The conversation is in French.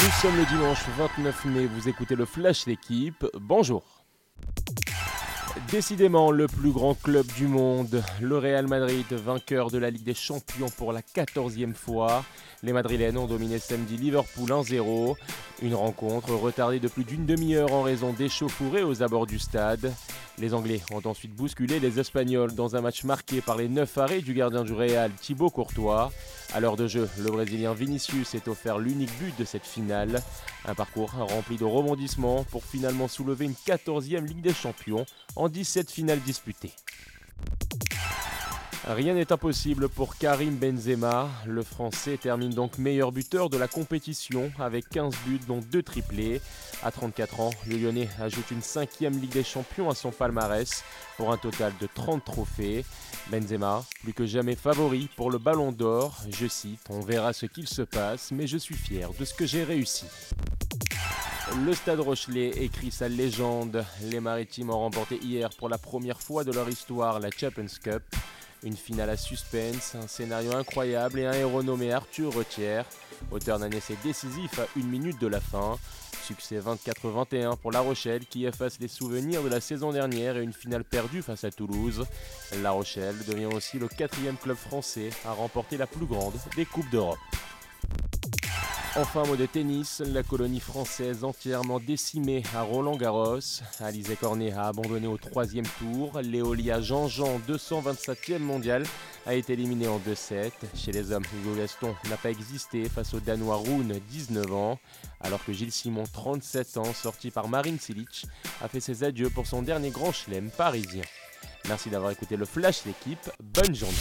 Nous sommes le dimanche 29 mai, vous écoutez le Flash d'équipe. Bonjour. Décidément le plus grand club du monde, le Real Madrid, vainqueur de la Ligue des Champions pour la 14e fois. Les Madrilènes ont dominé samedi Liverpool 1-0. Une rencontre retardée de plus d'une demi-heure en raison d'échauffourées aux abords du stade. Les Anglais ont ensuite bousculé les Espagnols dans un match marqué par les neuf arrêts du gardien du Real Thibaut Courtois. À l'heure de jeu, le Brésilien Vinicius s'est offert l'unique but de cette finale. Un parcours rempli de rebondissements pour finalement soulever une 14e Ligue des Champions en 17 finales disputées. Rien n'est impossible pour Karim Benzema. Le Français termine donc meilleur buteur de la compétition avec 15 buts dont 2 triplés. À 34 ans, le Lyonnais ajoute une cinquième Ligue des Champions à son palmarès pour un total de 30 trophées. Benzema, plus que jamais favori pour le Ballon d'Or. Je cite, on verra ce qu'il se passe, mais je suis fier de ce que j'ai réussi. Le Stade Rochelet écrit sa légende. Les Maritimes ont remporté hier pour la première fois de leur histoire la Champions Cup. Une finale à suspense, un scénario incroyable et un héros nommé Arthur Retière, auteur d'un essai décisif à une minute de la fin. Succès 24-21 pour La Rochelle qui efface les souvenirs de la saison dernière et une finale perdue face à Toulouse. La Rochelle devient aussi le quatrième club français à remporter la plus grande des Coupes d'Europe. Enfin, mot de tennis, la colonie française entièrement décimée à Roland-Garros. Alizé Cornet a abandonné au troisième tour. Léolia Jean-Jean, 227e mondial, a été éliminé en 2-7. Chez les hommes, Hugo Gaston n'a pas existé face au Danois Rune, 19 ans. Alors que Gilles Simon, 37 ans, sorti par Marine Silic, a fait ses adieux pour son dernier grand chelem parisien. Merci d'avoir écouté le Flash l'équipe. Bonne journée.